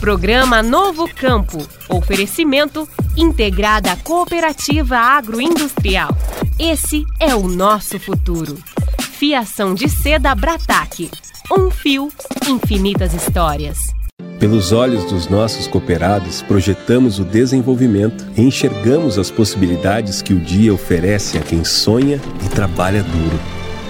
Programa Novo Campo. Oferecimento Integrada Cooperativa Agroindustrial. Esse é o nosso futuro. Fiação de seda Brataque. Um fio, infinitas histórias. Pelos olhos dos nossos cooperados, projetamos o desenvolvimento e enxergamos as possibilidades que o dia oferece a quem sonha e trabalha duro.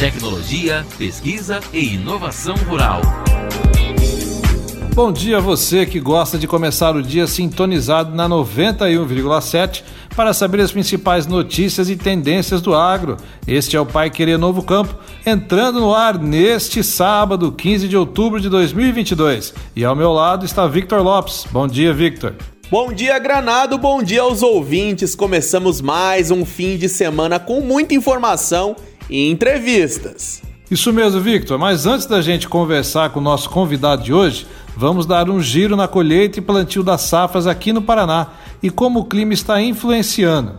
Tecnologia, pesquisa e inovação rural. Bom dia a você que gosta de começar o dia sintonizado na 91,7 para saber as principais notícias e tendências do agro. Este é o Pai Querer Novo Campo, entrando no ar neste sábado, 15 de outubro de 2022. E ao meu lado está Victor Lopes. Bom dia, Victor. Bom dia, Granado, bom dia aos ouvintes. Começamos mais um fim de semana com muita informação e entrevistas. Isso mesmo, Victor, mas antes da gente conversar com o nosso convidado de hoje, vamos dar um giro na colheita e plantio das safras aqui no Paraná e como o clima está influenciando.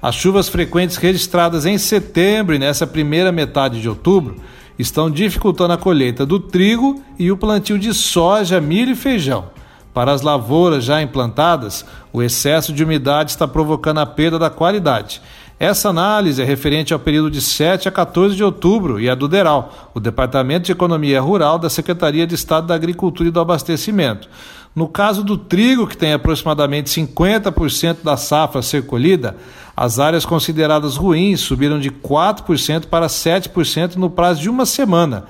As chuvas frequentes registradas em setembro e nessa primeira metade de outubro estão dificultando a colheita do trigo e o plantio de soja, milho e feijão. Para as lavouras já implantadas, o excesso de umidade está provocando a perda da qualidade. Essa análise é referente ao período de 7 a 14 de outubro e é do DERAL, o Departamento de Economia Rural da Secretaria de Estado da Agricultura e do Abastecimento. No caso do trigo, que tem aproximadamente 50% da safra a ser colhida, as áreas consideradas ruins subiram de 4% para 7% no prazo de uma semana,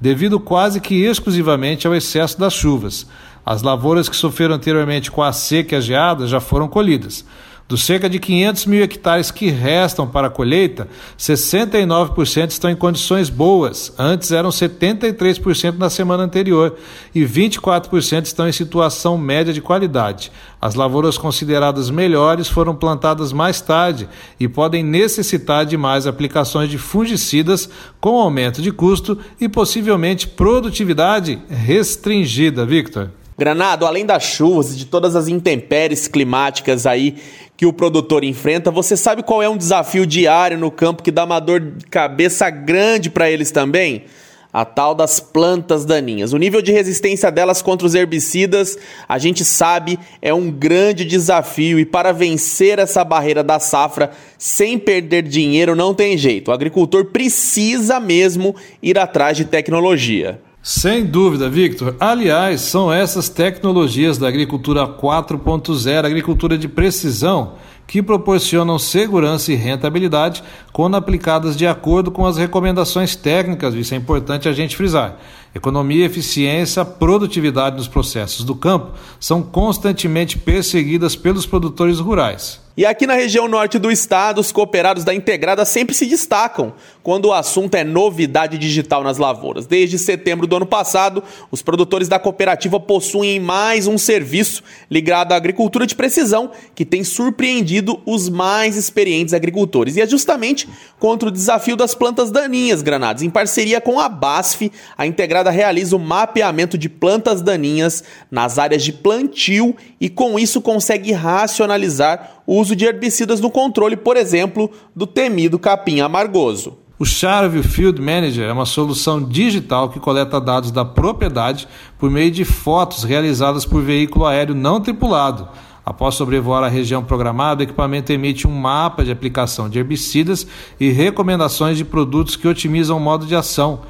devido quase que exclusivamente ao excesso das chuvas. As lavouras que sofreram anteriormente com a seca e a geada já foram colhidas. Dos cerca de 500 mil hectares que restam para a colheita, 69% estão em condições boas, antes eram 73% na semana anterior, e 24% estão em situação média de qualidade. As lavouras consideradas melhores foram plantadas mais tarde e podem necessitar de mais aplicações de fungicidas, com aumento de custo e possivelmente produtividade restringida. Victor. Granado, além das chuvas e de todas as intempéries climáticas aí que o produtor enfrenta, você sabe qual é um desafio diário no campo que dá uma dor de cabeça grande para eles também? A tal das plantas daninhas. O nível de resistência delas contra os herbicidas, a gente sabe, é um grande desafio e para vencer essa barreira da safra sem perder dinheiro não tem jeito. O agricultor precisa mesmo ir atrás de tecnologia. Sem dúvida, Victor. Aliás, são essas tecnologias da agricultura 4.0, agricultura de precisão, que proporcionam segurança e rentabilidade quando aplicadas de acordo com as recomendações técnicas, isso é importante a gente frisar. Economia, eficiência, produtividade nos processos do campo são constantemente perseguidas pelos produtores rurais. E aqui na região norte do estado, os cooperados da Integrada sempre se destacam quando o assunto é novidade digital nas lavouras. Desde setembro do ano passado, os produtores da cooperativa possuem mais um serviço ligado à agricultura de precisão que tem surpreendido os mais experientes agricultores. E é justamente contra o desafio das plantas daninhas, granados. Em parceria com a BASF, a Integrada realiza o mapeamento de plantas daninhas nas áreas de plantio e com isso consegue racionalizar o uso de herbicidas no controle, por exemplo, do temido capim amargoso. O Charville Field Manager é uma solução digital que coleta dados da propriedade por meio de fotos realizadas por veículo aéreo não tripulado. Após sobrevoar a região programada, o equipamento emite um mapa de aplicação de herbicidas e recomendações de produtos que otimizam o modo de ação.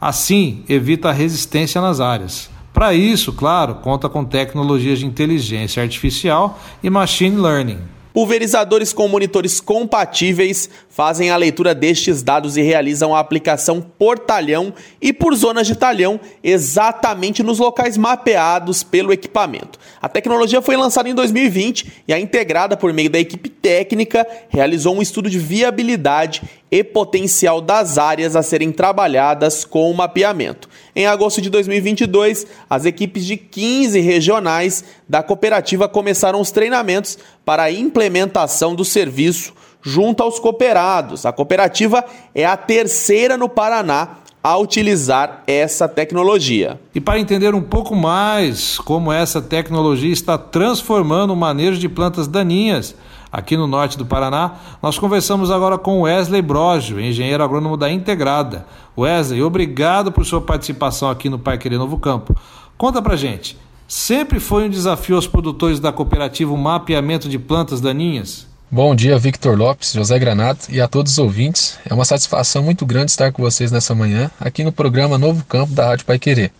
Assim, evita a resistência nas áreas. Para isso, claro, conta com tecnologias de inteligência artificial e machine learning. Pulverizadores com monitores compatíveis fazem a leitura destes dados e realizam a aplicação por talhão e por zonas de talhão exatamente nos locais mapeados pelo equipamento. A tecnologia foi lançada em 2020 e a integrada por meio da equipe técnica realizou um estudo de viabilidade e potencial das áreas a serem trabalhadas com o mapeamento. Em agosto de 2022, as equipes de 15 regionais da cooperativa começaram os treinamentos para a implementação do serviço junto aos cooperados. A cooperativa é a terceira no Paraná a utilizar essa tecnologia. E para entender um pouco mais como essa tecnologia está transformando o manejo de plantas daninhas aqui no norte do Paraná, nós conversamos agora com Wesley Brojo, engenheiro agrônomo da Integrada. Wesley, obrigado por sua participação aqui no Pai Querer Novo Campo. Conta pra gente, sempre foi um desafio aos produtores da cooperativa o mapeamento de plantas daninhas? Bom dia, Victor Lopes, José Granato e a todos os ouvintes. É uma satisfação muito grande estar com vocês nessa manhã, aqui no programa Novo Campo da Rádio Pai Querer.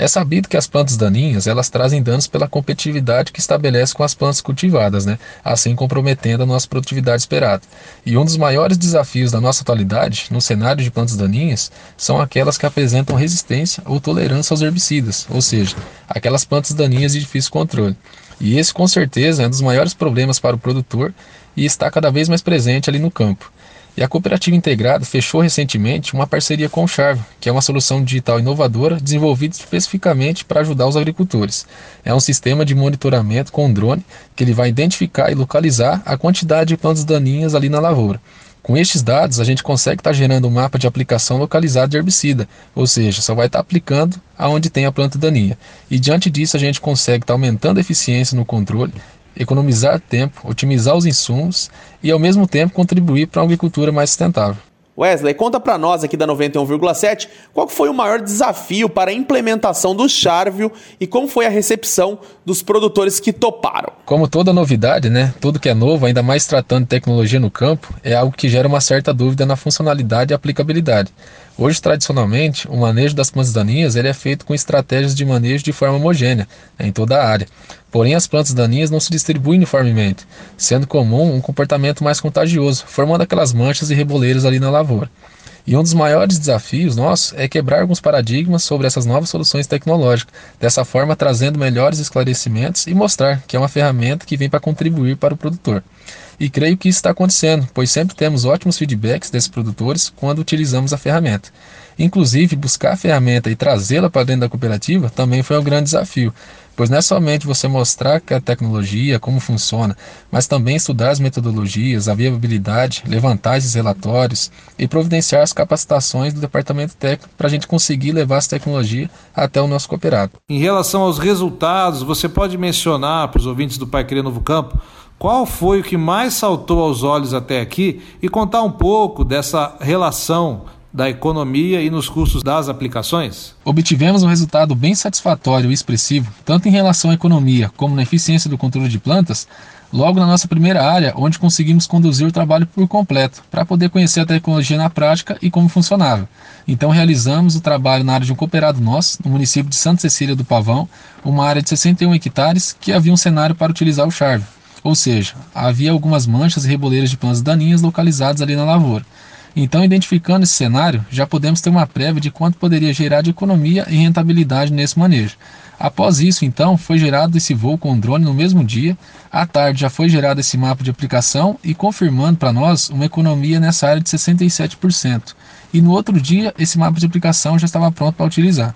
É sabido que as plantas daninhas elas trazem danos pela competitividade que estabelece com as plantas cultivadas, né? assim comprometendo a nossa produtividade esperada. E um dos maiores desafios da nossa atualidade no cenário de plantas daninhas são aquelas que apresentam resistência ou tolerância aos herbicidas, ou seja, aquelas plantas daninhas de difícil controle. E esse, com certeza, é um dos maiores problemas para o produtor e está cada vez mais presente ali no campo. E a Cooperativa Integrada fechou recentemente uma parceria com o Charve, que é uma solução digital inovadora desenvolvida especificamente para ajudar os agricultores. É um sistema de monitoramento com drone que ele vai identificar e localizar a quantidade de plantas daninhas ali na lavoura. Com estes dados, a gente consegue estar gerando um mapa de aplicação localizado de herbicida, ou seja, só vai estar aplicando aonde tem a planta daninha. E diante disso, a gente consegue estar aumentando a eficiência no controle economizar tempo, otimizar os insumos e ao mesmo tempo contribuir para uma agricultura mais sustentável. Wesley, conta para nós aqui da 91,7 qual foi o maior desafio para a implementação do Charvio e como foi a recepção dos produtores que toparam. Como toda novidade, né, tudo que é novo, ainda mais tratando de tecnologia no campo, é algo que gera uma certa dúvida na funcionalidade e aplicabilidade. Hoje, tradicionalmente, o manejo das plantas daninhas ele é feito com estratégias de manejo de forma homogênea né, em toda a área. Porém, as plantas daninhas não se distribuem uniformemente, sendo comum um comportamento mais contagioso, formando aquelas manchas e reboleiros ali na lavoura. E um dos maiores desafios nossos é quebrar alguns paradigmas sobre essas novas soluções tecnológicas, dessa forma trazendo melhores esclarecimentos e mostrar que é uma ferramenta que vem para contribuir para o produtor. E creio que isso está acontecendo, pois sempre temos ótimos feedbacks desses produtores quando utilizamos a ferramenta. Inclusive, buscar a ferramenta e trazê-la para dentro da cooperativa também foi um grande desafio, pois não é somente você mostrar que a tecnologia, como funciona, mas também estudar as metodologias, a viabilidade, levantar esses relatórios e providenciar as capacitações do departamento técnico para a gente conseguir levar essa tecnologia até o nosso cooperado. Em relação aos resultados, você pode mencionar para os ouvintes do Pai Querer Novo Campo qual foi o que mais saltou aos olhos até aqui e contar um pouco dessa relação da economia e nos custos das aplicações? Obtivemos um resultado bem satisfatório e expressivo, tanto em relação à economia como na eficiência do controle de plantas, logo na nossa primeira área, onde conseguimos conduzir o trabalho por completo, para poder conhecer a tecnologia na prática e como funcionava. Então realizamos o trabalho na área de um cooperado nosso, no município de Santa Cecília do Pavão, uma área de 61 hectares que havia um cenário para utilizar o charve. Ou seja, havia algumas manchas e reboleiras de plantas daninhas localizadas ali na lavoura. Então, identificando esse cenário, já podemos ter uma prévia de quanto poderia gerar de economia e rentabilidade nesse manejo. Após isso, então, foi gerado esse voo com drone no mesmo dia. À tarde já foi gerado esse mapa de aplicação e confirmando para nós uma economia nessa área de 67%. E no outro dia, esse mapa de aplicação já estava pronto para utilizar.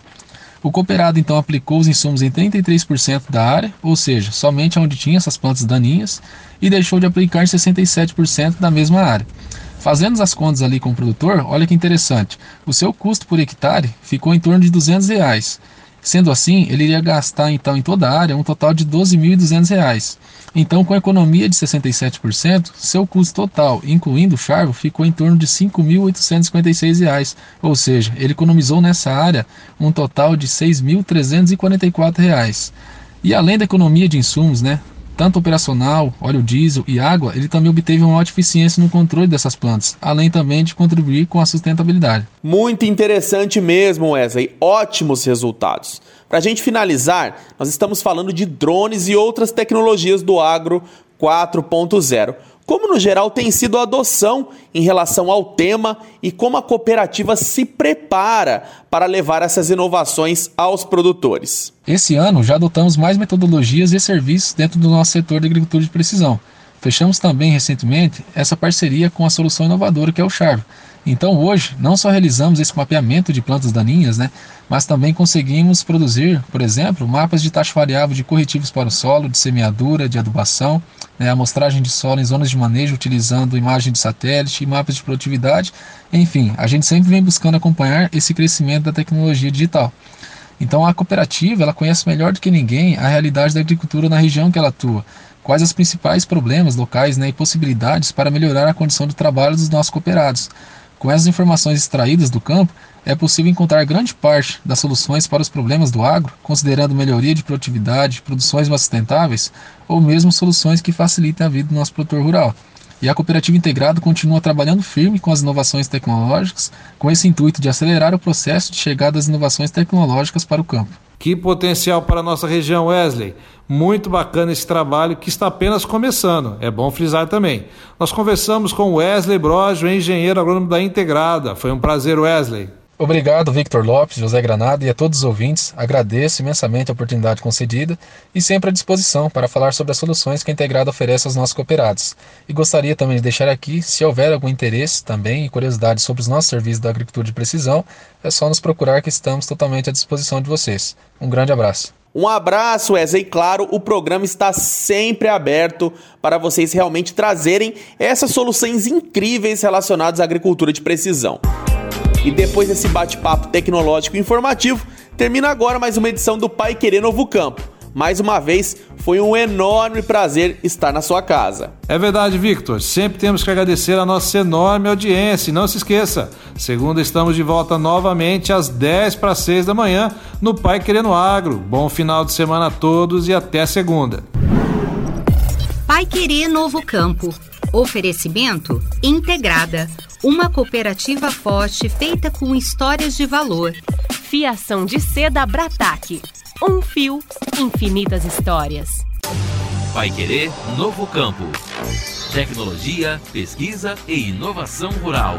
O cooperado então aplicou os insumos em 33% da área, ou seja, somente onde tinha essas plantas daninhas, e deixou de aplicar em 67% da mesma área. Fazendo as contas ali com o produtor, olha que interessante. O seu custo por hectare ficou em torno de 200 reais. Sendo assim, ele iria gastar então em toda a área um total de 12.200 reais. Então, com a economia de 67%, seu custo total, incluindo o charvo, ficou em torno de R$ 5.856, ou seja, ele economizou nessa área um total de R$ 6.344. E além da economia de insumos, né, tanto operacional, óleo diesel e água, ele também obteve uma alta eficiência no controle dessas plantas, além também de contribuir com a sustentabilidade. Muito interessante mesmo, Wesley. Ótimos resultados. Para a gente finalizar, nós estamos falando de drones e outras tecnologias do agro 4.0. Como no geral tem sido a adoção em relação ao tema e como a cooperativa se prepara para levar essas inovações aos produtores. Esse ano já adotamos mais metodologias e serviços dentro do nosso setor de agricultura de precisão. Fechamos também recentemente essa parceria com a solução inovadora que é o Charve, então hoje não só realizamos esse mapeamento de plantas daninhas, né, mas também conseguimos produzir, por exemplo, mapas de taxa variável de corretivos para o solo, de semeadura, de adubação, né, amostragem de solo em zonas de manejo utilizando imagem de satélite, mapas de produtividade, enfim, a gente sempre vem buscando acompanhar esse crescimento da tecnologia digital. Então a cooperativa ela conhece melhor do que ninguém a realidade da agricultura na região que ela atua, quais os principais problemas locais né, e possibilidades para melhorar a condição de trabalho dos nossos cooperados. Com essas informações extraídas do campo, é possível encontrar grande parte das soluções para os problemas do agro, considerando melhoria de produtividade, produções mais sustentáveis ou mesmo soluções que facilitem a vida do nosso produtor rural. E a cooperativa integrada continua trabalhando firme com as inovações tecnológicas, com esse intuito de acelerar o processo de chegada das inovações tecnológicas para o campo. Que potencial para a nossa região, Wesley. Muito bacana esse trabalho que está apenas começando. É bom frisar também. Nós conversamos com Wesley Brojo, engenheiro agrônomo da Integrada. Foi um prazer, Wesley. Obrigado, Victor Lopes, José Granada e a todos os ouvintes. Agradeço imensamente a oportunidade concedida e sempre à disposição para falar sobre as soluções que a Integrada oferece aos nossos cooperados. E gostaria também de deixar aqui, se houver algum interesse também e curiosidade sobre os nossos serviços da agricultura de precisão, é só nos procurar que estamos totalmente à disposição de vocês. Um grande abraço. Um abraço, Wesley. Claro, o programa está sempre aberto para vocês realmente trazerem essas soluções incríveis relacionadas à agricultura de precisão. E depois desse bate-papo tecnológico e informativo, termina agora mais uma edição do Pai Querer Novo Campo. Mais uma vez, foi um enorme prazer estar na sua casa. É verdade, Victor. Sempre temos que agradecer a nossa enorme audiência. E não se esqueça, segunda estamos de volta novamente às 10 para 6 da manhã no Pai Querendo Agro. Bom final de semana a todos e até segunda. Pai Querer Novo Campo. Oferecimento Integrada uma cooperativa forte feita com histórias de valor. Fiação de seda Brataque. Um fio, infinitas histórias. Vai querer novo campo. Tecnologia, pesquisa e inovação rural.